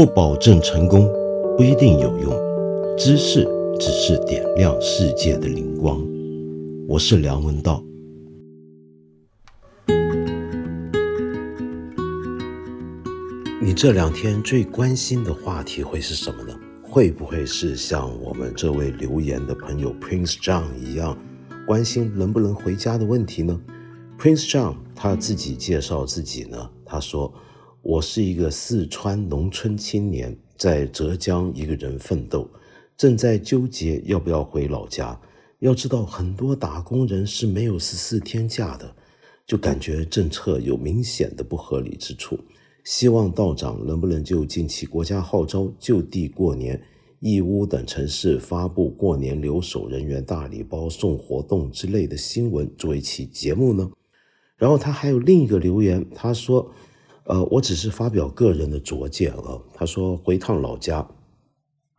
不保证成功，不一定有用。知识只是点亮世界的灵光。我是梁文道。你这两天最关心的话题会是什么呢？会不会是像我们这位留言的朋友 Prince John 一样，关心能不能回家的问题呢？Prince John 他自己介绍自己呢，他说。我是一个四川农村青年，在浙江一个人奋斗，正在纠结要不要回老家。要知道，很多打工人是没有十四天假的，就感觉政策有明显的不合理之处。希望道长能不能就近期国家号召就地过年，义乌等城市发布过年留守人员大礼包送活动之类的新闻做一期节目呢？然后他还有另一个留言，他说。呃，我只是发表个人的拙见啊。他说回趟老家，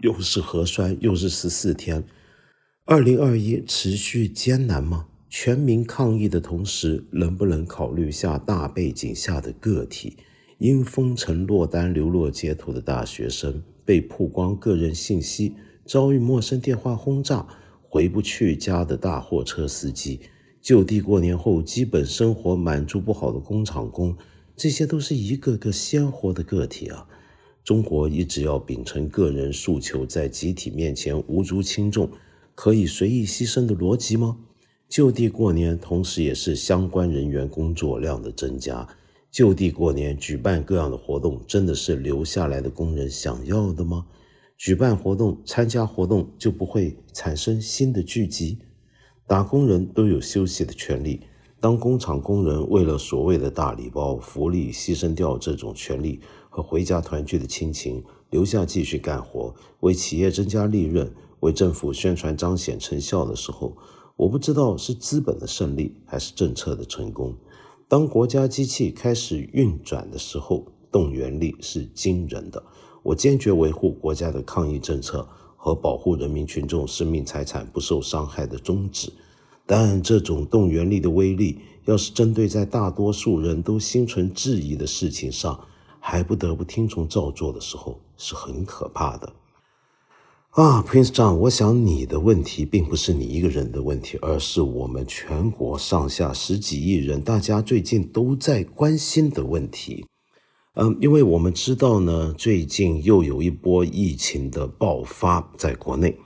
又是核酸，又是十四天，二零二一持续艰难吗？全民抗疫的同时，能不能考虑下大背景下的个体？因封城落单流落街头的大学生，被曝光个人信息，遭遇陌生电话轰炸，回不去家的大货车司机，就地过年后基本生活满足不好的工厂工。这些都是一个个鲜活的个体啊！中国一直要秉承个人诉求在集体面前无足轻重，可以随意牺牲的逻辑吗？就地过年，同时也是相关人员工作量的增加。就地过年举办各样的活动，真的是留下来的工人想要的吗？举办活动、参加活动就不会产生新的聚集？打工人都有休息的权利。当工厂工人为了所谓的大礼包福利，牺牲掉这种权利和回家团聚的亲情，留下继续干活，为企业增加利润，为政府宣传彰显成效的时候，我不知道是资本的胜利还是政策的成功。当国家机器开始运转的时候，动员力是惊人的。我坚决维护国家的抗疫政策和保护人民群众生命财产不受伤害的宗旨。但这种动员力的威力，要是针对在大多数人都心存质疑的事情上，还不得不听从照做的时候，是很可怕的。啊，Prince John，我想你的问题并不是你一个人的问题，而是我们全国上下十几亿人，大家最近都在关心的问题。嗯，因为我们知道呢，最近又有一波疫情的爆发在国内。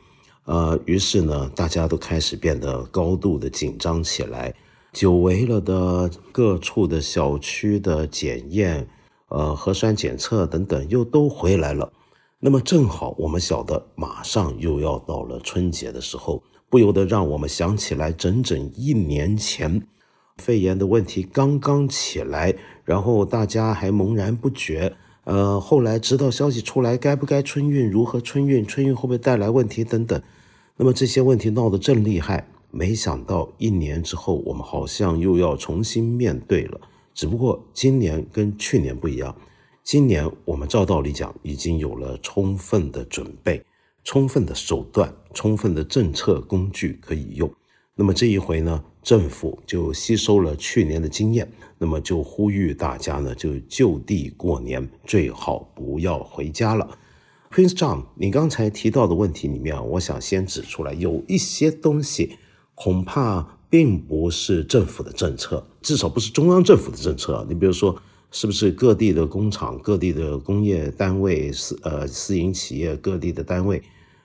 呃，于是呢，大家都开始变得高度的紧张起来，久违了的各处的小区的检验、呃核酸检测等等又都回来了。那么正好我们晓得，马上又要到了春节的时候，不由得让我们想起来，整整一年前，肺炎的问题刚刚起来，然后大家还茫然不决。呃，后来直到消息出来，该不该春运，如何春运，春运会不会带来问题等等。那么这些问题闹得正厉害，没想到一年之后，我们好像又要重新面对了。只不过今年跟去年不一样，今年我们照道理讲已经有了充分的准备、充分的手段、充分的政策工具可以用。那么这一回呢，政府就吸收了去年的经验，那么就呼吁大家呢，就就地过年，最好不要回家了。Prince John，你刚才提到的问题里面，我想先指出来，有一些东西恐怕并不是政府的政策，至少不是中央政府的政策。你比如说，是不是各地的工厂、各地的工业单位、私呃私营企业、各地的单位，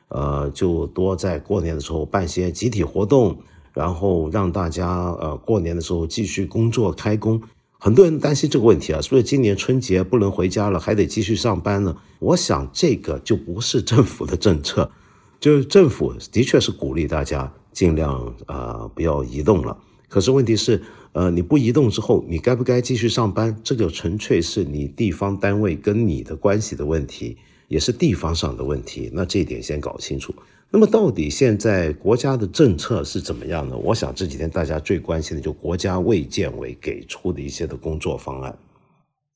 呃，就多在过年的时候办些集体活动，然后让大家呃过年的时候继续工作开工。很多人担心这个问题啊，所以今年春节不能回家了，还得继续上班呢。我想这个就不是政府的政策，就是政府的确是鼓励大家尽量啊不要移动了。可是问题是，呃，你不移动之后，你该不该继续上班？这个纯粹是你地方单位跟你的关系的问题，也是地方上的问题。那这一点先搞清楚。那么到底现在国家的政策是怎么样呢？我想这几天大家最关心的就国家卫健委给出的一些的工作方案。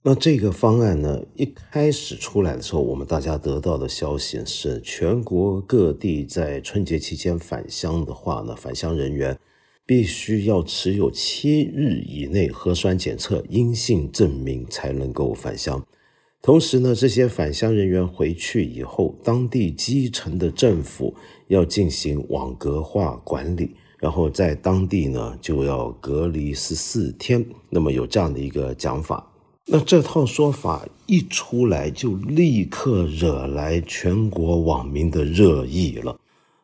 那这个方案呢，一开始出来的时候，我们大家得到的消息是，全国各地在春节期间返乡的话呢，返乡人员必须要持有七日以内核酸检测阴性证明才能够返乡。同时呢，这些返乡人员回去以后，当地基层的政府要进行网格化管理，然后在当地呢就要隔离十四天。那么有这样的一个讲法。那这套说法一出来，就立刻惹来全国网民的热议了。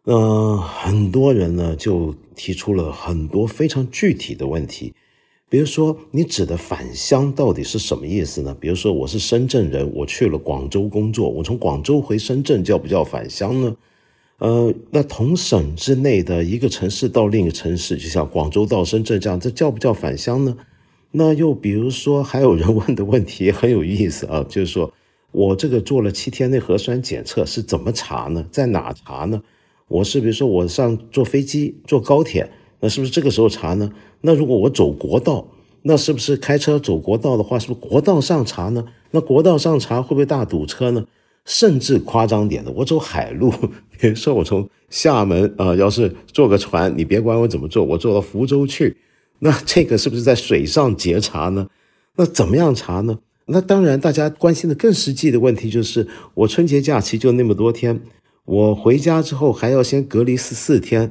呃，很多人呢就提出了很多非常具体的问题，比如说你指的返乡到底是什么意思呢？比如说我是深圳人，我去了广州工作，我从广州回深圳叫不叫返乡呢？呃，那同省之内的一个城市到另一个城市，就像广州到深圳这样，这叫不叫返乡呢？那又比如说，还有人问的问题很有意思啊，就是说我这个做了七天的核酸检测是怎么查呢？在哪查呢？我是比如说我上坐飞机、坐高铁，那是不是这个时候查呢？那如果我走国道，那是不是开车走国道的话，是不是国道上查呢？那国道上查会不会大堵车呢？甚至夸张点的，我走海路，比如说我从厦门啊，要是坐个船，你别管我怎么坐，我坐到福州去。那这个是不是在水上截查呢？那怎么样查呢？那当然，大家关心的更实际的问题就是，我春节假期就那么多天，我回家之后还要先隔离十四天。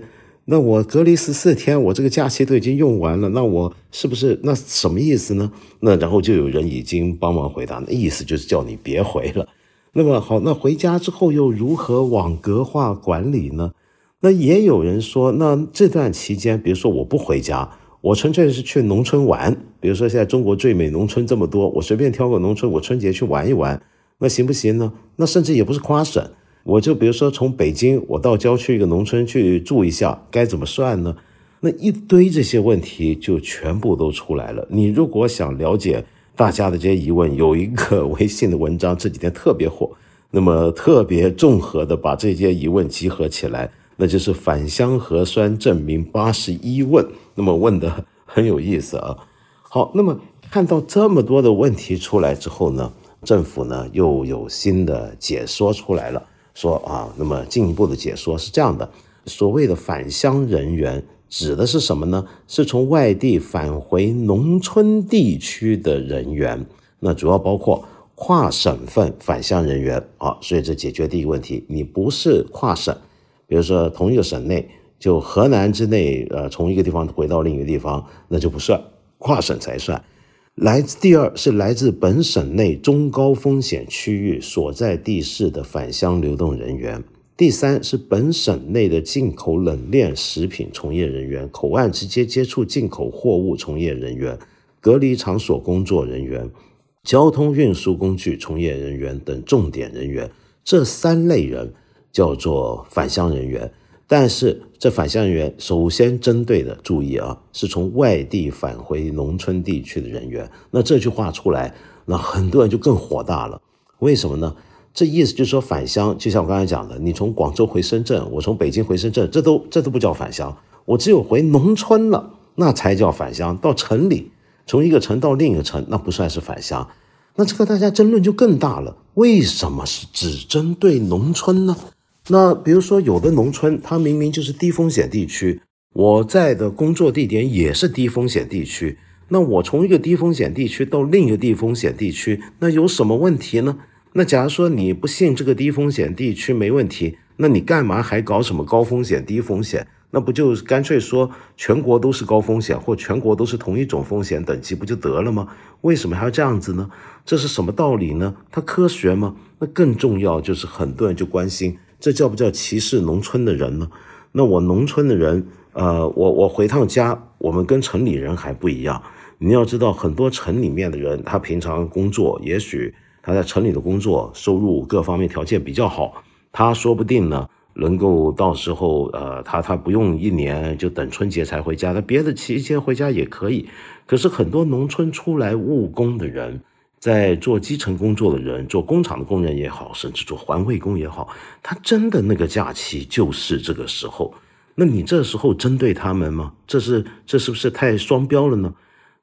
那我隔离十四天，我这个假期都已经用完了，那我是不是那什么意思呢？那然后就有人已经帮忙回答，那意思就是叫你别回了。那么好，那回家之后又如何网格化管理呢？那也有人说，那这段期间，比如说我不回家。我纯粹是去农村玩，比如说现在中国最美农村这么多，我随便挑个农村，我春节去玩一玩，那行不行呢？那甚至也不是跨省，我就比如说从北京我到郊区一个农村去住一下，该怎么算呢？那一堆这些问题就全部都出来了。你如果想了解大家的这些疑问，有一个微信的文章这几天特别火，那么特别综合的把这些疑问集合起来。那就是返乡核酸证明八十一问，那么问的很有意思啊。好，那么看到这么多的问题出来之后呢，政府呢又有新的解说出来了，说啊，那么进一步的解说是这样的：所谓的返乡人员指的是什么呢？是从外地返回农村地区的人员，那主要包括跨省份返乡人员啊。所以这解决第一个问题，你不是跨省。比如说，同一个省内，就河南之内，呃，从一个地方回到另一个地方，那就不算，跨省才算。来自第二是来自本省内中高风险区域所在地市的返乡流动人员。第三是本省内的进口冷链食品从业人员、口岸直接接触进口货物从业人员、隔离场所工作人员、交通运输工具从业人员等重点人员。这三类人。叫做返乡人员，但是这返乡人员首先针对的，注意啊，是从外地返回农村地区的人员。那这句话出来，那很多人就更火大了。为什么呢？这意思就是说返乡，就像我刚才讲的，你从广州回深圳，我从北京回深圳，这都这都不叫返乡。我只有回农村了，那才叫返乡。到城里，从一个城到另一个城，那不算是返乡。那这个大家争论就更大了。为什么是只针对农村呢？那比如说，有的农村它明明就是低风险地区，我在的工作地点也是低风险地区。那我从一个低风险地区到另一个低风险地区，那有什么问题呢？那假如说你不信这个低风险地区没问题，那你干嘛还搞什么高风险、低风险？那不就干脆说全国都是高风险，或全国都是同一种风险等级不就得了吗？为什么还要这样子呢？这是什么道理呢？它科学吗？那更重要就是很多人就关心。这叫不叫歧视农村的人呢？那我农村的人，呃，我我回趟家，我们跟城里人还不一样。你要知道，很多城里面的人，他平常工作，也许他在城里的工作收入各方面条件比较好，他说不定呢，能够到时候，呃，他他不用一年就等春节才回家，他别的期间回家也可以。可是很多农村出来务工的人。在做基层工作的人，做工厂的工人也好，甚至做环卫工也好，他真的那个假期就是这个时候。那你这时候针对他们吗？这是这是不是太双标了呢？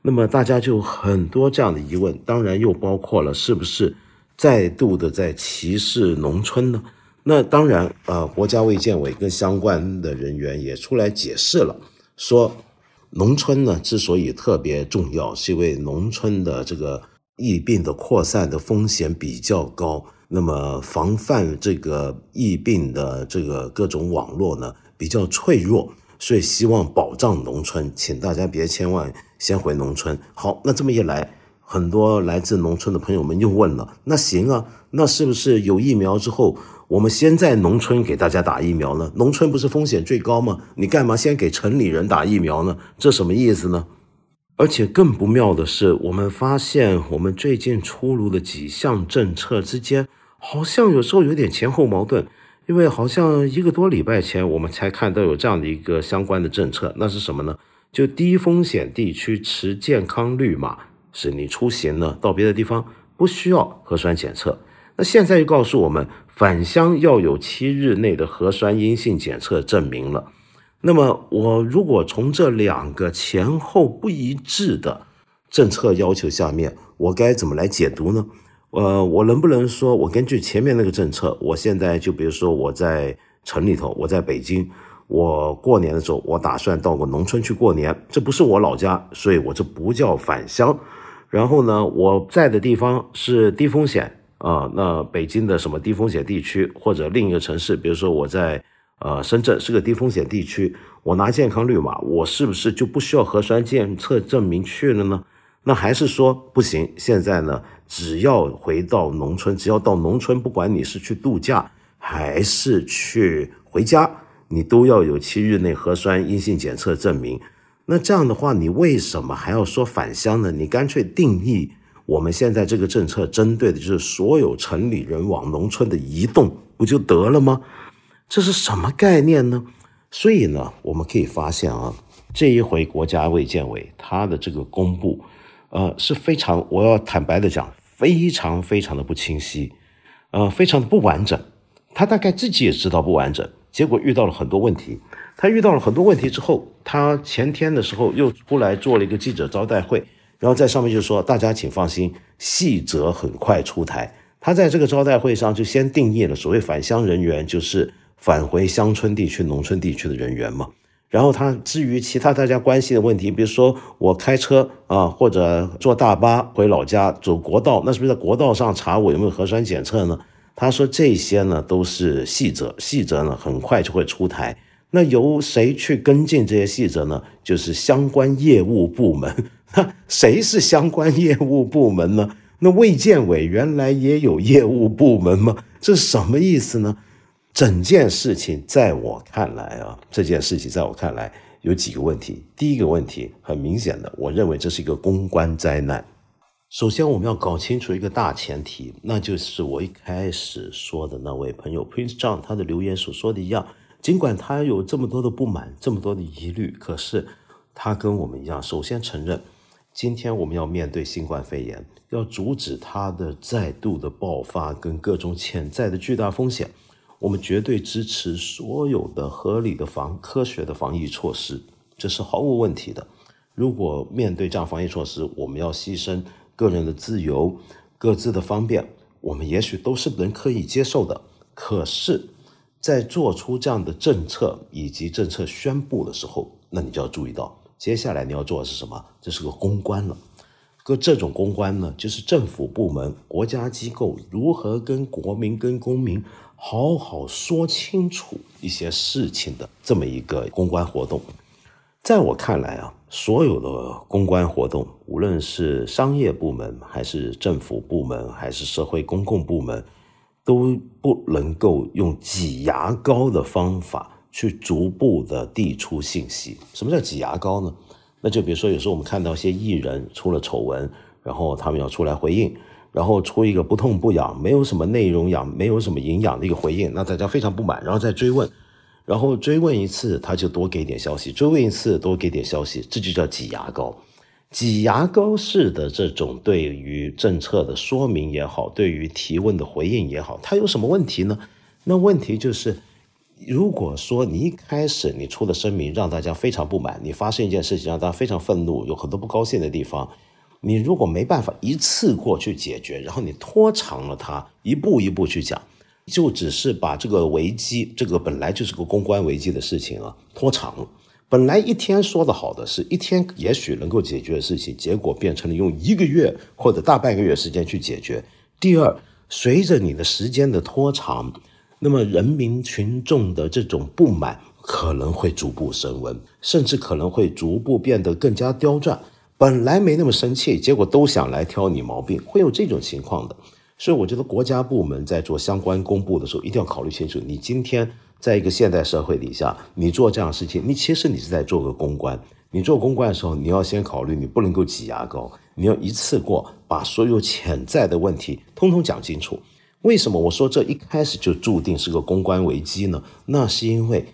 那么大家就很多这样的疑问，当然又包括了是不是再度的在歧视农村呢？那当然，呃，国家卫健委跟相关的人员也出来解释了，说农村呢之所以特别重要，是因为农村的这个。疫病的扩散的风险比较高，那么防范这个疫病的这个各种网络呢比较脆弱，所以希望保障农村，请大家别千万先回农村。好，那这么一来，很多来自农村的朋友们又问了：那行啊，那是不是有疫苗之后？我们先在农村给大家打疫苗呢？农村不是风险最高吗？你干嘛先给城里人打疫苗呢？这什么意思呢？而且更不妙的是，我们发现我们最近出炉的几项政策之间，好像有时候有点前后矛盾。因为好像一个多礼拜前，我们才看到有这样的一个相关的政策，那是什么呢？就低风险地区持健康绿码，是你出行呢到别的地方不需要核酸检测。那现在又告诉我们。返乡要有七日内的核酸阴性检测证明了。那么，我如果从这两个前后不一致的政策要求下面，我该怎么来解读呢？呃，我能不能说我根据前面那个政策，我现在就比如说我在城里头，我在北京，我过年的时候我打算到个农村去过年，这不是我老家，所以我这不叫返乡。然后呢，我在的地方是低风险。啊，那北京的什么低风险地区，或者另一个城市，比如说我在呃深圳是个低风险地区，我拿健康绿码，我是不是就不需要核酸检测证明去了呢？那还是说不行？现在呢，只要回到农村，只要到农村，不管你是去度假还是去回家，你都要有七日内核酸阴性检测证明。那这样的话，你为什么还要说返乡呢？你干脆定义。我们现在这个政策针对的就是所有城里人往农村的移动，不就得了吗？这是什么概念呢？所以呢，我们可以发现啊，这一回国家卫健委它的这个公布，呃，是非常，我要坦白的讲，非常非常的不清晰，呃，非常的不完整。他大概自己也知道不完整，结果遇到了很多问题。他遇到了很多问题之后，他前天的时候又出来做了一个记者招待会。然后在上面就说：“大家请放心，细则很快出台。”他在这个招待会上就先定义了所谓返乡人员，就是返回乡村地区、农村地区的人员嘛。然后他至于其他大家关心的问题，比如说我开车啊，或者坐大巴回老家走国道，那是不是在国道上查我有没有核酸检测呢？他说这些呢都是细则，细则呢很快就会出台。那由谁去跟进这些细则呢？就是相关业务部门。那谁是相关业务部门呢？那卫健委原来也有业务部门吗？这是什么意思呢？整件事情在我看来啊，这件事情在我看来有几个问题。第一个问题很明显的，我认为这是一个公关灾难。首先，我们要搞清楚一个大前提，那就是我一开始说的那位朋友 Prince John 他的留言所说的一样，尽管他有这么多的不满，这么多的疑虑，可是他跟我们一样，首先承认。今天我们要面对新冠肺炎，要阻止它的再度的爆发跟各种潜在的巨大风险，我们绝对支持所有的合理的防科学的防疫措施，这是毫无问题的。如果面对这样防疫措施，我们要牺牲个人的自由、各自的方便，我们也许都是能可以接受的。可是，在做出这样的政策以及政策宣布的时候，那你就要注意到。接下来你要做的是什么？这是个公关了。个这种公关呢，就是政府部门、国家机构如何跟国民、跟公民好好说清楚一些事情的这么一个公关活动。在我看来啊，所有的公关活动，无论是商业部门，还是政府部门，还是社会公共部门，都不能够用挤牙膏的方法。去逐步的递出信息。什么叫挤牙膏呢？那就比如说，有时候我们看到一些艺人出了丑闻，然后他们要出来回应，然后出一个不痛不痒、没有什么内容养、没有什么营养的一个回应，那大家非常不满，然后再追问，然后追问一次他就多给点消息，追问一次多给点消息，这就叫挤牙膏。挤牙膏式的这种对于政策的说明也好，对于提问的回应也好，它有什么问题呢？那问题就是。如果说你一开始你出的声明让大家非常不满，你发生一件事情让大家非常愤怒，有很多不高兴的地方，你如果没办法一次过去解决，然后你拖长了它，一步一步去讲，就只是把这个危机，这个本来就是个公关危机的事情啊，拖长了，本来一天说的好的是一天也许能够解决的事情，结果变成了用一个月或者大半个月时间去解决。第二，随着你的时间的拖长，那么人民群众的这种不满可能会逐步升温，甚至可能会逐步变得更加刁钻。本来没那么生气，结果都想来挑你毛病，会有这种情况的。所以我觉得国家部门在做相关公布的时候，一定要考虑清楚，你今天。在一个现代社会底下，你做这样的事情，你其实你是在做个公关。你做公关的时候，你要先考虑，你不能够挤牙膏，你要一次过把所有潜在的问题通通讲清楚。为什么我说这一开始就注定是个公关危机呢？那是因为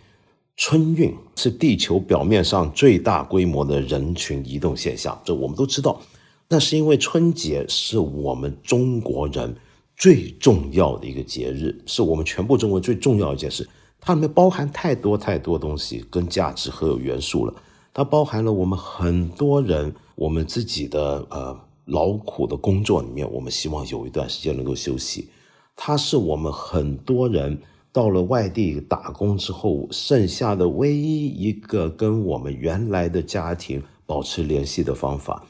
春运是地球表面上最大规模的人群移动现象，这我们都知道。那是因为春节是我们中国人最重要的一个节日，是我们全部中国最重要一件事。它里面包含太多太多东西跟价值和元素了，它包含了我们很多人我们自己的呃劳苦的工作里面，我们希望有一段时间能够休息。它是我们很多人到了外地打工之后剩下的唯一一个跟我们原来的家庭保持联系的方法。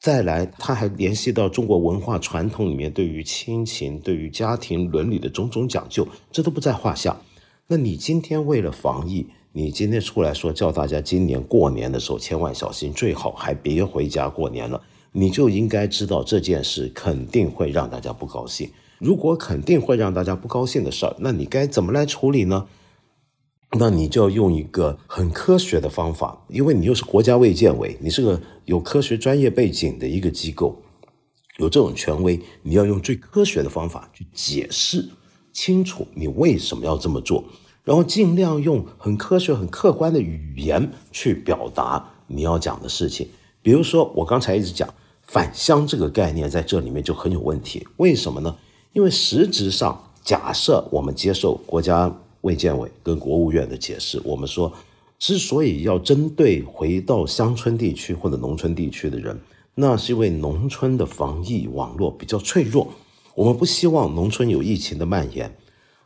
再来，他还联系到中国文化传统里面对于亲情、对于家庭伦理的种种讲究，这都不在话下。那你今天为了防疫，你今天出来说叫大家今年过年的时候千万小心，最好还别回家过年了。你就应该知道这件事肯定会让大家不高兴。如果肯定会让大家不高兴的事儿，那你该怎么来处理呢？那你就要用一个很科学的方法，因为你又是国家卫健委，你是个有科学专业背景的一个机构，有这种权威，你要用最科学的方法去解释。清楚你为什么要这么做，然后尽量用很科学、很客观的语言去表达你要讲的事情。比如说，我刚才一直讲返乡这个概念，在这里面就很有问题。为什么呢？因为实质上，假设我们接受国家卫健委跟国务院的解释，我们说，之所以要针对回到乡村地区或者农村地区的人，那是因为农村的防疫网络比较脆弱。我们不希望农村有疫情的蔓延。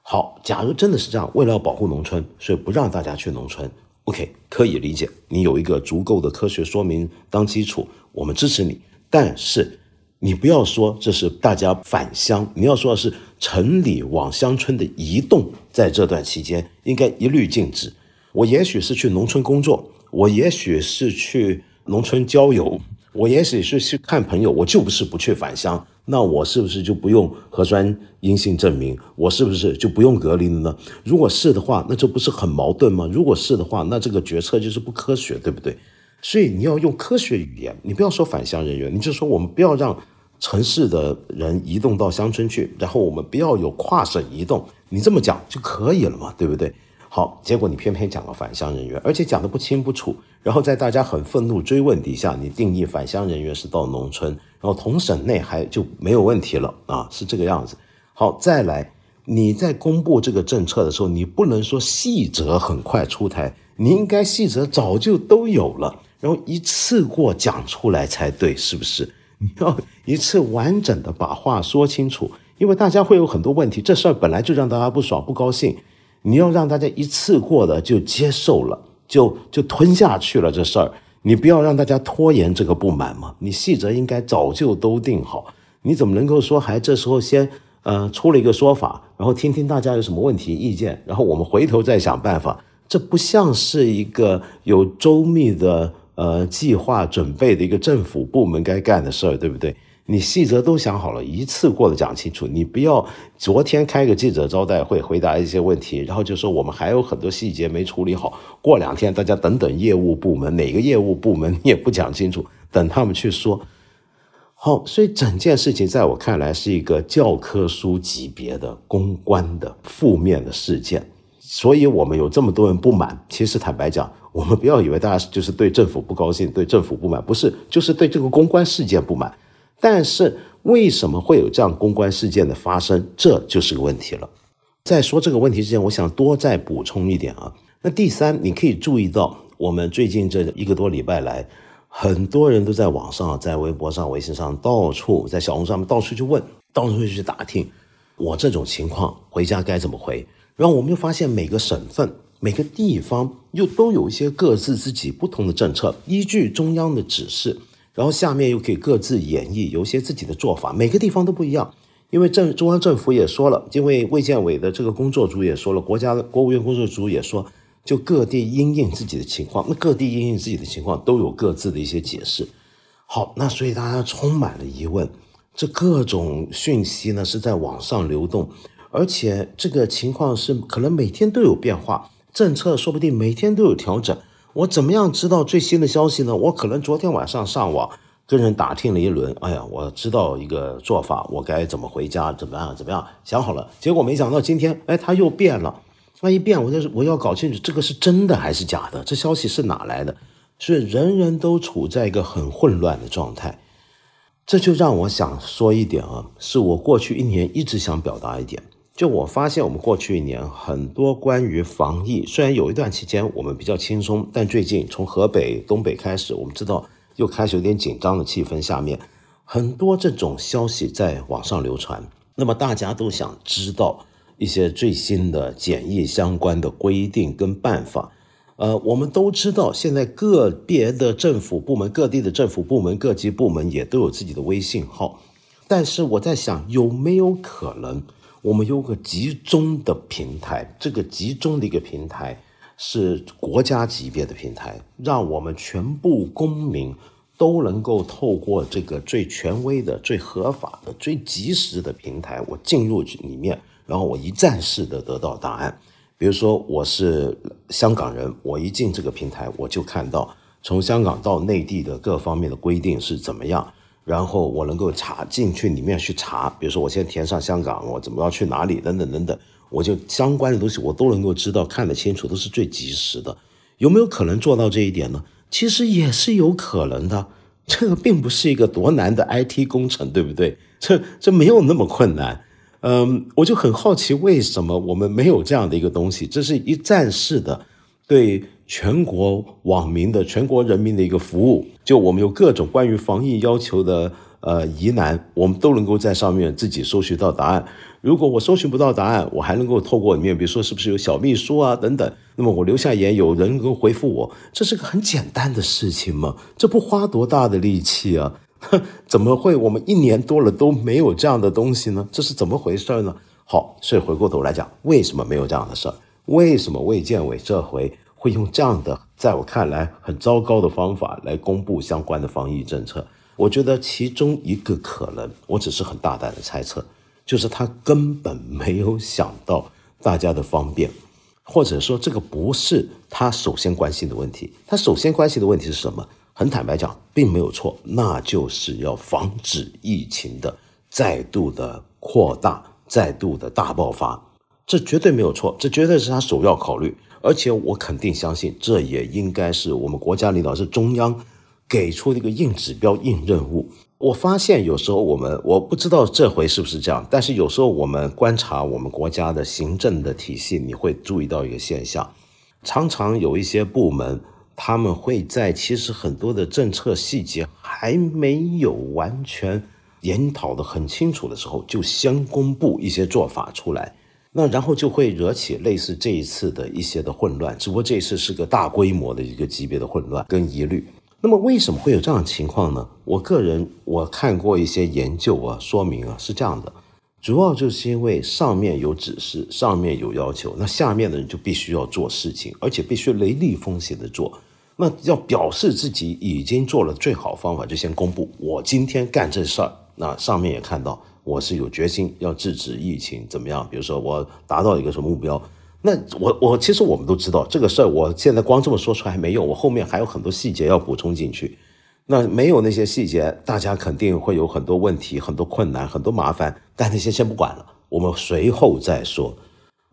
好，假如真的是这样，为了要保护农村，所以不让大家去农村，OK，可以理解。你有一个足够的科学说明当基础，我们支持你。但是你不要说这是大家返乡，你要说的是城里往乡村的移动，在这段期间应该一律禁止。我也许是去农村工作，我也许是去农村郊游，我也许是去看朋友，我就不是不去返乡。那我是不是就不用核酸阴性证明？我是不是就不用隔离了呢？如果是的话，那这不是很矛盾吗？如果是的话，那这个决策就是不科学，对不对？所以你要用科学语言，你不要说返乡人员，你就说我们不要让城市的人移动到乡村去，然后我们不要有跨省移动，你这么讲就可以了嘛，对不对？好，结果你偏偏讲了返乡人员，而且讲的不清不楚，然后在大家很愤怒追问底下，你定义返乡人员是到农村。然后同省内还就没有问题了啊，是这个样子。好，再来，你在公布这个政策的时候，你不能说细则很快出台，你应该细则早就都有了，然后一次过讲出来才对，是不是？你要一次完整的把话说清楚，因为大家会有很多问题，这事儿本来就让大家不爽不高兴，你要让大家一次过的就接受了，就就吞下去了这事儿。你不要让大家拖延这个不满嘛，你细则应该早就都定好，你怎么能够说还这时候先呃出了一个说法，然后听听大家有什么问题意见，然后我们回头再想办法，这不像是一个有周密的呃计划准备的一个政府部门该干的事儿，对不对？你细则都想好了，一次过的讲清楚。你不要昨天开个记者招待会回答一些问题，然后就说我们还有很多细节没处理好。过两天大家等等业务部门哪个业务部门你也不讲清楚，等他们去说。好，所以整件事情在我看来是一个教科书级别的公关的负面的事件。所以我们有这么多人不满，其实坦白讲，我们不要以为大家就是对政府不高兴，对政府不满，不是，就是对这个公关事件不满。但是为什么会有这样公关事件的发生？这就是个问题了。在说这个问题之前，我想多再补充一点啊。那第三，你可以注意到，我们最近这一个多礼拜来，很多人都在网上、在微博上、微信上到处，在小红书上面到处去问，到处去打听，我这种情况回家该怎么回。然后我们就发现，每个省份每个地方又都有一些各自自己不同的政策，依据中央的指示，然后下面又可以各自演绎，有一些自己的做法，每个地方都不一样。因为政中央政府也说了，因为卫健委的这个工作组也说了，国家的国务院工作组也说，就各地因应自己的情况，那各地因应自己的情况都有各自的一些解释。好，那所以大家充满了疑问，这各种讯息呢是在网上流动，而且这个情况是可能每天都有变化，政策说不定每天都有调整。我怎么样知道最新的消息呢？我可能昨天晚上上网。跟人打听了一轮，哎呀，我知道一个做法，我该怎么回家，怎么样，怎么样，想好了。结果没想到今天，哎，他又变了。那一变，我就是我要搞清楚这个是真的还是假的，这消息是哪来的？所以人人都处在一个很混乱的状态。这就让我想说一点啊，是我过去一年一直想表达一点。就我发现，我们过去一年很多关于防疫，虽然有一段期间我们比较轻松，但最近从河北、东北开始，我们知道。又开始有点紧张的气氛，下面很多这种消息在网上流传，那么大家都想知道一些最新的检疫相关的规定跟办法。呃，我们都知道，现在个别的政府部门、各地的政府部门、各级部门也都有自己的微信号，但是我在想，有没有可能我们有个集中的平台？这个集中的一个平台。是国家级别的平台，让我们全部公民都能够透过这个最权威的、最合法的、最及时的平台，我进入里面，然后我一站式的得到答案。比如说，我是香港人，我一进这个平台，我就看到从香港到内地的各方面的规定是怎么样，然后我能够查进去里面去查。比如说，我现在填上香港，我怎么要去哪里，等等等等。我就相关的东西我都能够知道看得清楚，都是最及时的。有没有可能做到这一点呢？其实也是有可能的。这个并不是一个多难的 IT 工程，对不对？这这没有那么困难。嗯，我就很好奇，为什么我们没有这样的一个东西？这是一站式的，对全国网民的、全国人民的一个服务。就我们有各种关于防疫要求的。呃，疑难我们都能够在上面自己搜寻到答案。如果我搜寻不到答案，我还能够透过里面，比如说是不是有小秘书啊等等，那么我留下言，有人能够回复我，这是个很简单的事情嘛，这不花多大的力气啊？怎么会我们一年多了都没有这样的东西呢？这是怎么回事呢？好，所以回过头来讲，为什么没有这样的事儿？为什么卫健委这回会用这样的，在我看来很糟糕的方法来公布相关的防疫政策？我觉得其中一个可能，我只是很大胆的猜测，就是他根本没有想到大家的方便，或者说这个不是他首先关心的问题。他首先关心的问题是什么？很坦白讲，并没有错，那就是要防止疫情的再度的扩大、再度的大爆发。这绝对没有错，这绝对是他首要考虑。而且我肯定相信，这也应该是我们国家领导是中央。给出的一个硬指标、硬任务。我发现有时候我们，我不知道这回是不是这样，但是有时候我们观察我们国家的行政的体系，你会注意到一个现象：常常有一些部门，他们会在其实很多的政策细节还没有完全研讨的很清楚的时候，就先公布一些做法出来，那然后就会惹起类似这一次的一些的混乱。只不过这一次是个大规模的一个级别的混乱跟疑虑。那么为什么会有这样的情况呢？我个人我看过一些研究啊，说明啊是这样的，主要就是因为上面有指示，上面有要求，那下面的人就必须要做事情，而且必须雷厉风行的做。那要表示自己已经做了最好方法，就先公布我今天干这事儿。那上面也看到我是有决心要制止疫情，怎么样？比如说我达到一个什么目标。那我我其实我们都知道这个事儿，我现在光这么说出来还没用，我后面还有很多细节要补充进去。那没有那些细节，大家肯定会有很多问题、很多困难、很多麻烦。但那些先不管了，我们随后再说。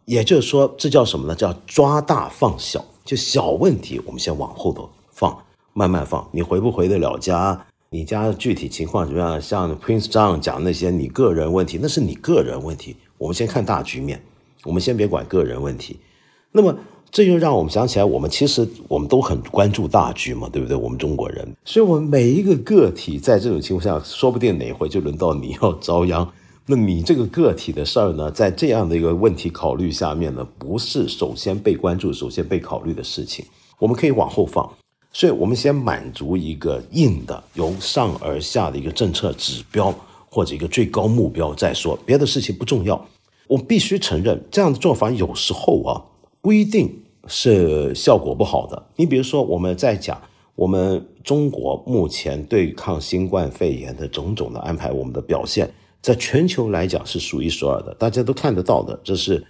也就是说，这叫什么呢？叫抓大放小。就小问题，我们先往后头放，慢慢放。你回不回得了家？你家具体情况怎么样？像 Prince John 讲那些你个人问题，那是你个人问题。我们先看大局面。我们先别管个人问题，那么这就让我们想起来，我们其实我们都很关注大局嘛，对不对？我们中国人，所以我们每一个个体在这种情况下，说不定哪回就轮到你要遭殃，那你这个个体的事儿呢，在这样的一个问题考虑下面呢，不是首先被关注、首先被考虑的事情。我们可以往后放，所以我们先满足一个硬的、由上而下的一个政策指标或者一个最高目标再说，别的事情不重要。我必须承认，这样的做法有时候啊，不一定是效果不好的。你比如说，我们在讲我们中国目前对抗新冠肺炎的种种的安排，我们的表现。在全球来讲是数一数二的，大家都看得到的，这是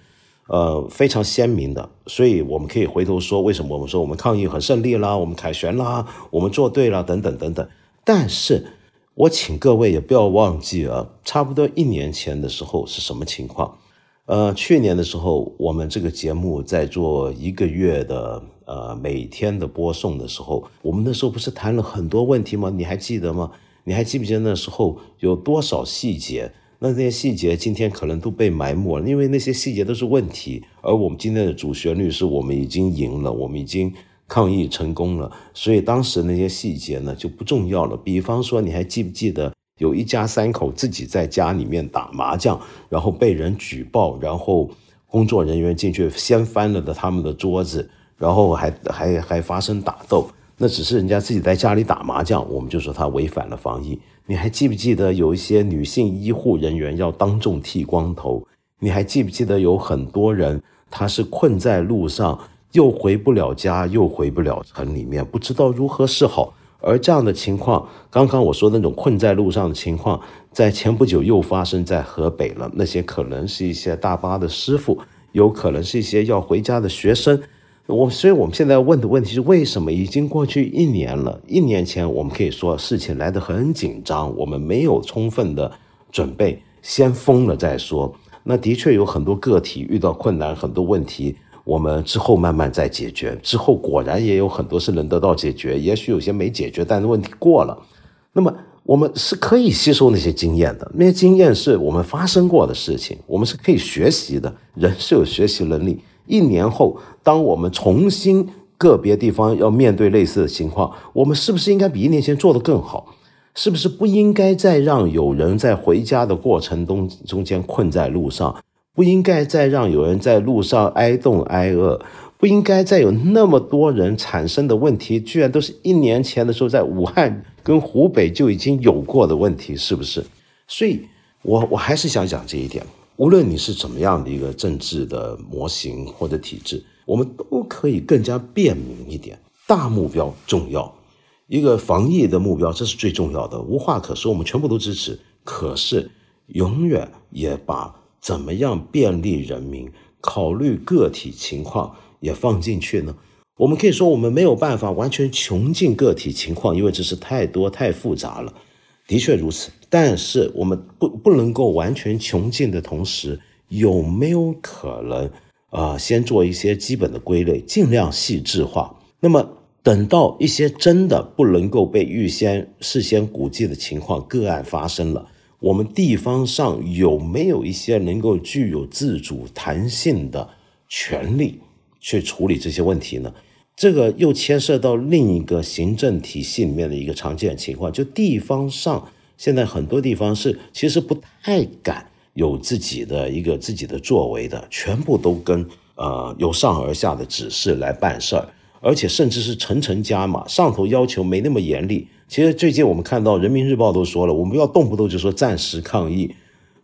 呃非常鲜明的。所以我们可以回头说，为什么我们说我们抗疫很胜利啦，我们凯旋啦，我们做对了等等等等。但是我请各位也不要忘记啊，差不多一年前的时候是什么情况？呃，去年的时候，我们这个节目在做一个月的呃每天的播送的时候，我们那时候不是谈了很多问题吗？你还记得吗？你还记不记得那时候有多少细节？那这些细节今天可能都被埋没了，因为那些细节都是问题。而我们今天的主旋律是我们已经赢了，我们已经抗疫成功了，所以当时那些细节呢就不重要了。比方说，你还记不记得有一家三口自己在家里面打麻将，然后被人举报，然后工作人员进去掀翻了的他们的桌子，然后还还还发生打斗。那只是人家自己在家里打麻将，我们就说他违反了防疫。你还记不记得有一些女性医护人员要当众剃光头？你还记不记得有很多人他是困在路上，又回不了家，又回不了城里面，不知道如何是好。而这样的情况，刚刚我说那种困在路上的情况，在前不久又发生在河北了。那些可能是一些大巴的师傅，有可能是一些要回家的学生。我所以，我们现在问的问题是：为什么已经过去一年了？一年前，我们可以说事情来得很紧张，我们没有充分的准备，先封了再说。那的确有很多个体遇到困难，很多问题，我们之后慢慢再解决。之后果然也有很多是能得到解决，也许有些没解决，但是问题过了。那么我们是可以吸收那些经验的，那些经验是我们发生过的事情，我们是可以学习的。人是有学习能力。一年后，当我们重新个别地方要面对类似的情况，我们是不是应该比一年前做得更好？是不是不应该再让有人在回家的过程中中间困在路上？不应该再让有人在路上挨冻挨饿？不应该再有那么多人产生的问题，居然都是一年前的时候在武汉跟湖北就已经有过的问题，是不是？所以，我我还是想讲这一点。无论你是怎么样的一个政治的模型或者体制，我们都可以更加便民一点。大目标重要，一个防疫的目标这是最重要的，无话可说，我们全部都支持。可是，永远也把怎么样便利人民、考虑个体情况也放进去呢？我们可以说，我们没有办法完全穷尽个体情况，因为这是太多太复杂了。的确如此。但是我们不不能够完全穷尽的同时，有没有可能啊？先做一些基本的归类，尽量细致化。那么等到一些真的不能够被预先事先估计的情况个案发生了，我们地方上有没有一些能够具有自主弹性的权利去处理这些问题呢？这个又牵涉到另一个行政体系里面的一个常见情况，就地方上。现在很多地方是其实不太敢有自己的一个自己的作为的，全部都跟呃由上而下的指示来办事儿，而且甚至是层层加码，上头要求没那么严厉。其实最近我们看到人民日报都说了，我们要动不动就说暂时抗疫，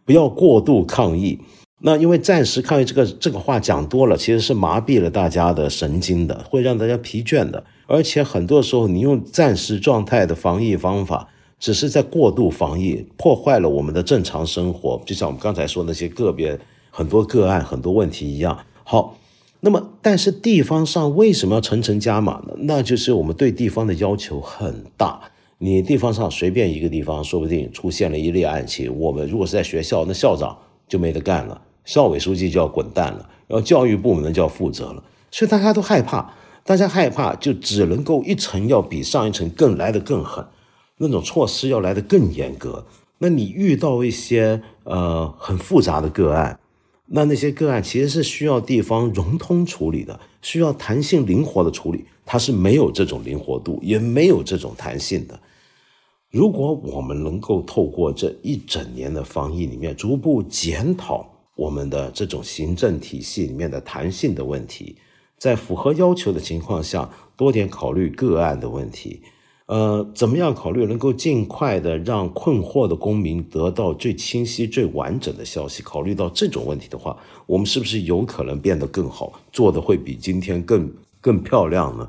不要过度抗疫。那因为暂时抗疫这个这个话讲多了，其实是麻痹了大家的神经的，会让大家疲倦的。而且很多时候你用暂时状态的防疫方法。只是在过度防疫，破坏了我们的正常生活，就像我们刚才说那些个别很多个案、很多问题一样。好，那么但是地方上为什么要层层加码呢？那就是我们对地方的要求很大。你地方上随便一个地方，说不定出现了一例案情，我们如果是在学校，那校长就没得干了，校委书记就要滚蛋了，然后教育部门就要负责了。所以大家都害怕，大家害怕就只能够一层要比上一层更来得更狠。那种措施要来的更严格。那你遇到一些呃很复杂的个案，那那些个案其实是需要地方融通处理的，需要弹性灵活的处理，它是没有这种灵活度，也没有这种弹性的。如果我们能够透过这一整年的防疫里面，逐步检讨我们的这种行政体系里面的弹性的问题，在符合要求的情况下，多点考虑个案的问题。呃，怎么样考虑能够尽快的让困惑的公民得到最清晰、最完整的消息？考虑到这种问题的话，我们是不是有可能变得更好，做的会比今天更更漂亮呢？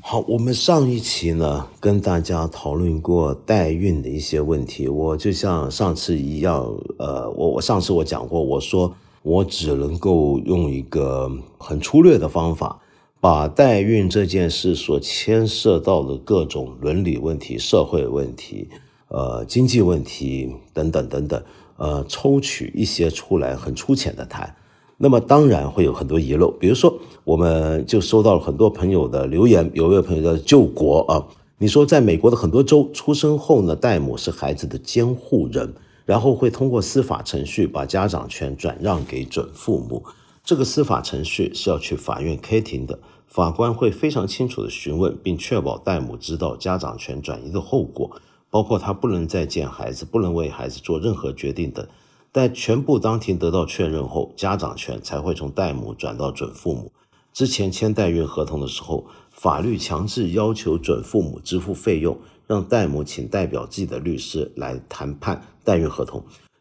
好，我们上一期呢跟大家讨论过代孕的一些问题，我就像上次一样，呃，我我上次我讲过，我说我只能够用一个很粗略的方法。把代孕这件事所牵涉到的各种伦理问题、社会问题、呃经济问题等等等等，呃，抽取一些出来，很粗浅的谈。那么当然会有很多遗漏，比如说，我们就收到了很多朋友的留言，有一位朋友叫救国啊，你说在美国的很多州出生后呢，代母是孩子的监护人，然后会通过司法程序把家长权转让给准父母。这个司法程序是要去法院开庭的，法官会非常清楚的询问，并确保代母知道家长权转移的后果，包括他不能再见孩子，不能为孩子做任何决定等。在全部当庭得到确认后，家长权才会从代母转到准父母。之前签代孕合同的时候，法律强制要求准父母支付费用，让代母请代表自己的律师来谈判代孕合同。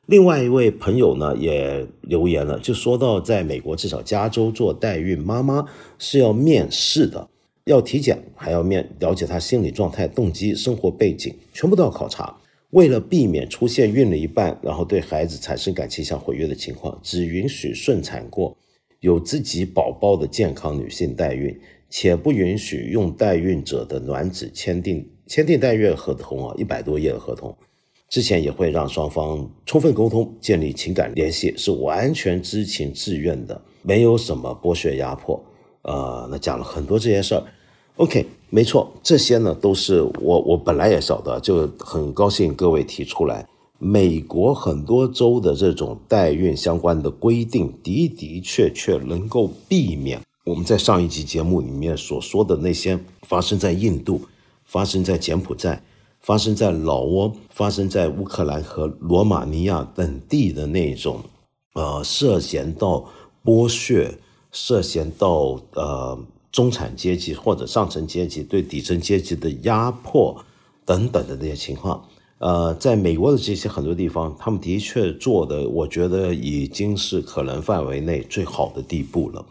另外一位朋友呢也留言了，就说到在美国，至少加州做代孕妈妈是要面试的，要体检，还要面了解她心理状态、动机、生活背景，全部都要考察。为了避免出现孕了一半，然后对孩子产生感情想毁约的情况，只允许顺产过、有自己宝宝的健康女性代孕，且不允许用代孕者的卵子签订签订代孕合同啊，一百多页的合同。之前也会让双方充分沟通，建立情感联系，是完全知情自愿的，没有什么剥削压迫。呃，那讲了很多这些事儿。OK，没错，这些呢都是我我本来也晓得，就很高兴各位提出来。美国很多州的这种代孕相关的规定的的确确能够避免我们在上一集节目里面所说的那些发生在印度、发生在柬埔寨。发生在老挝、发生在乌克兰和罗马尼亚等地的那种，呃，涉嫌到剥削、涉嫌到呃中产阶级或者上层阶级对底层阶级的压迫等等的那些情况，呃，在美国的这些很多地方，他们的确做的，我觉得已经是可能范围内最好的地步了。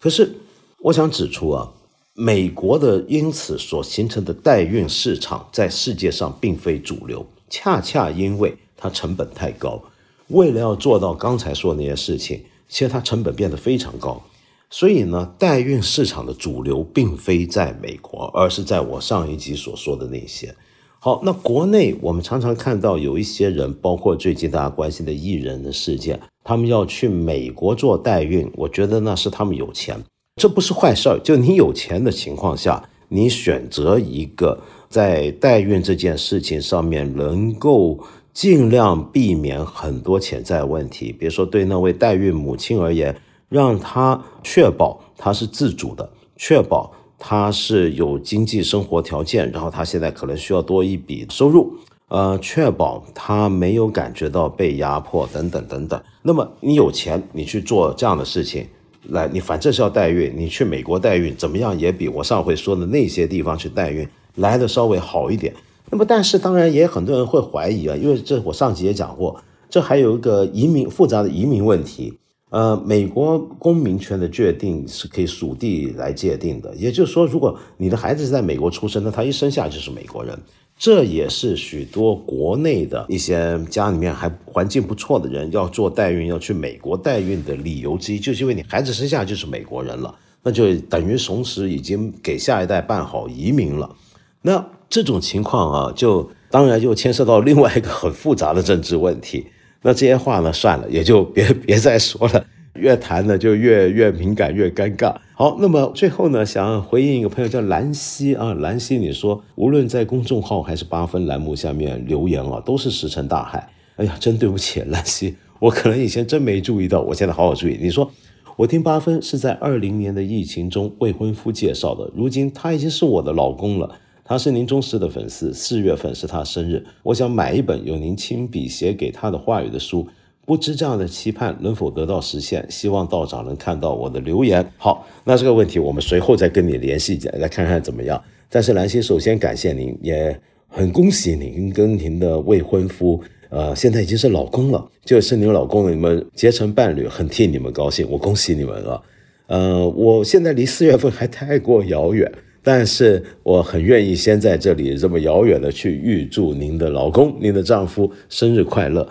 可是，我想指出啊。美国的因此所形成的代孕市场在世界上并非主流，恰恰因为它成本太高。为了要做到刚才说的那些事情，其实它成本变得非常高。所以呢，代孕市场的主流并非在美国，而是在我上一集所说的那些。好，那国内我们常常看到有一些人，包括最近大家关心的艺人的事件，他们要去美国做代孕，我觉得那是他们有钱。这不是坏事儿，就你有钱的情况下，你选择一个在代孕这件事情上面能够尽量避免很多潜在问题。比如说，对那位代孕母亲而言，让她确保她是自主的，确保她是有经济生活条件，然后她现在可能需要多一笔收入，呃，确保她没有感觉到被压迫等等等等。那么你有钱，你去做这样的事情。来，你反正是要代孕，你去美国代孕怎么样也比我上回说的那些地方去代孕来的稍微好一点。那么，但是当然也很多人会怀疑啊，因为这我上集也讲过，这还有一个移民复杂的移民问题。呃，美国公民权的决定是可以属地来界定的，也就是说，如果你的孩子是在美国出生，那他一生下就是美国人。这也是许多国内的一些家里面还环境不错的人要做代孕要去美国代孕的理由之一，就是因为你孩子生下就是美国人了，那就等于同时已经给下一代办好移民了。那这种情况啊，就当然又牵涉到另外一个很复杂的政治问题。那这些话呢，算了，也就别别再说了。越谈呢就越越敏感越尴尬。好，那么最后呢，想回应一个朋友叫兰溪啊，兰溪你说无论在公众号还是八分栏目下面留言啊，都是石沉大海。哎呀，真对不起兰溪，我可能以前真没注意到，我现在好好注意。你说我听八分是在二零年的疫情中未婚夫介绍的，如今他已经是我的老公了。他是您忠实的粉丝，四月份是他生日，我想买一本有您亲笔写给他的话语的书。不知这样的期盼能否得到实现？希望道长能看到我的留言。好，那这个问题我们随后再跟你联系，来看看怎么样。但是兰心首先感谢您，也很恭喜您跟您的未婚夫，呃，现在已经是老公了，就是您老公，你们结成伴侣，很替你们高兴，我恭喜你们了。呃，我现在离四月份还太过遥远，但是我很愿意先在这里这么遥远的去预祝您的老公、您的丈夫生日快乐。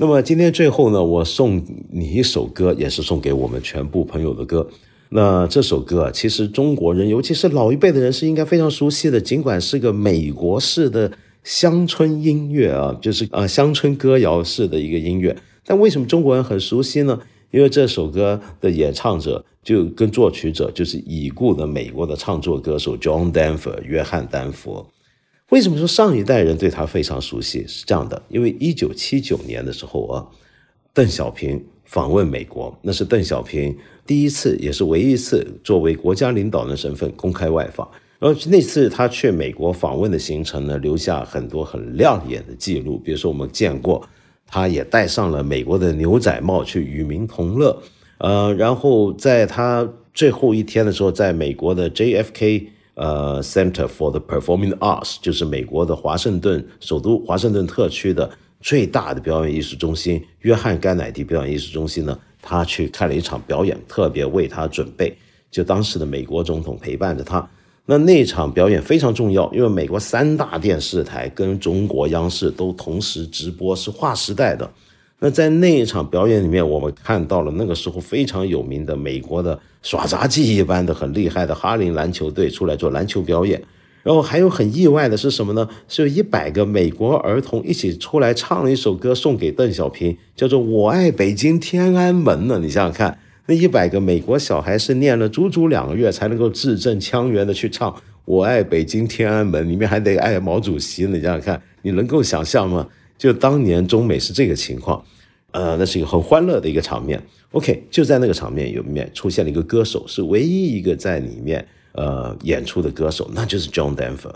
那么今天最后呢，我送你一首歌，也是送给我们全部朋友的歌。那这首歌啊，其实中国人，尤其是老一辈的人是应该非常熟悉的，尽管是个美国式的乡村音乐啊，就是呃乡村歌谣式的一个音乐。但为什么中国人很熟悉呢？因为这首歌的演唱者就跟作曲者就是已故的美国的唱作歌手 John Denver 约翰丹佛。为什么说上一代人对他非常熟悉？是这样的，因为一九七九年的时候啊，邓小平访问美国，那是邓小平第一次也是唯一一次作为国家领导人身份公开外访。然后那次他去美国访问的行程呢，留下很多很亮眼的记录。比如说，我们见过他也戴上了美国的牛仔帽去与民同乐，呃，然后在他最后一天的时候，在美国的 JFK。呃，Center for the Performing Arts 就是美国的华盛顿首都华盛顿特区的最大的表演艺术中心——约翰甘乃迪表演艺术中心呢。他去看了一场表演，特别为他准备，就当时的美国总统陪伴着他。那那场表演非常重要，因为美国三大电视台跟中国央视都同时直播，是划时代的。那在那一场表演里面，我们看到了那个时候非常有名的美国的耍杂技一般的很厉害的哈林篮球队出来做篮球表演，然后还有很意外的是什么呢？是有一百个美国儿童一起出来唱了一首歌送给邓小平，叫做《我爱北京天安门》呢。你想想看，那一百个美国小孩是念了足足两个月才能够字正腔圆的去唱《我爱北京天安门》，里面还得爱毛主席。你想想看，你能够想象吗？就当年中美是这个情况，呃，那是一个很欢乐的一个场面。OK，就在那个场面有面出现了一个歌手，是唯一一个在里面呃演出的歌手，那就是 John Denver。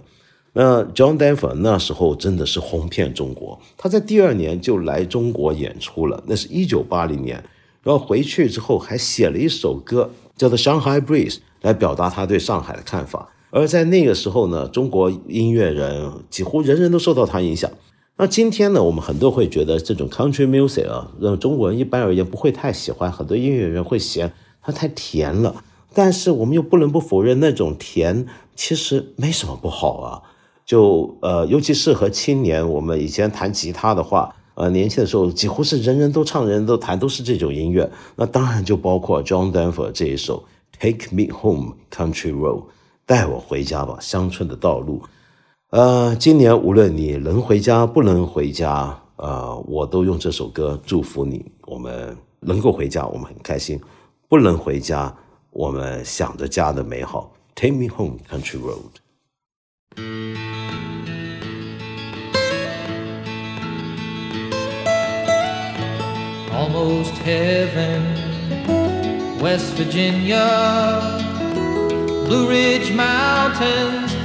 那 John Denver 那时候真的是红遍中国，他在第二年就来中国演出了，那是一九八零年。然后回去之后还写了一首歌，叫做《Shanghai Breeze》，来表达他对上海的看法。而在那个时候呢，中国音乐人几乎人人都受到他影响。那今天呢，我们很多会觉得这种 country music 啊，让中国人一般而言不会太喜欢，很多音乐人会嫌它太甜了。但是我们又不能不否认，那种甜其实没什么不好啊。就呃，尤其适合青年。我们以前弹吉他的话，呃，年轻的时候几乎是人人都唱，人人都弹，都是这种音乐。那当然就包括 John Denver 这一首 Take Me Home Country Road，带我回家吧，乡村的道路。呃，今年无论你能回家不能回家，呃，我都用这首歌祝福你。我们能够回家，我们很开心；不能回家，我们想着家的美好。Take me home, country road. Almost heaven, West Virginia, Blue Ridge Mountains.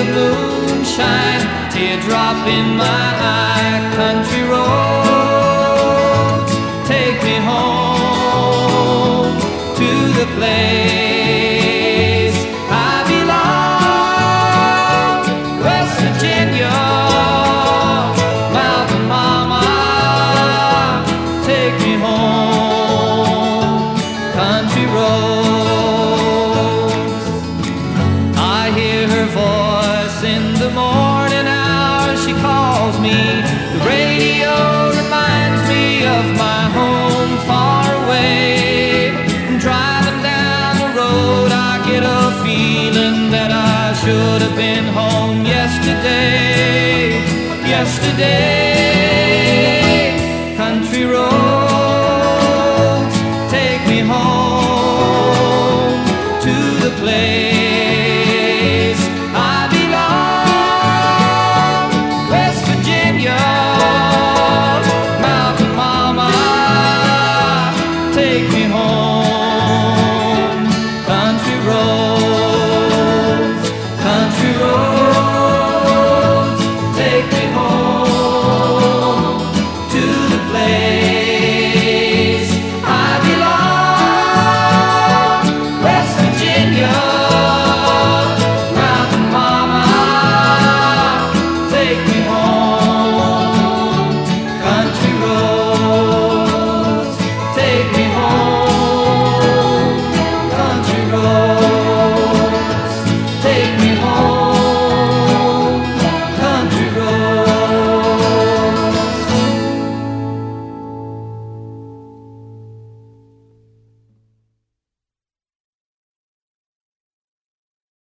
of moonshine, teardrop in my eye. Country roads, today.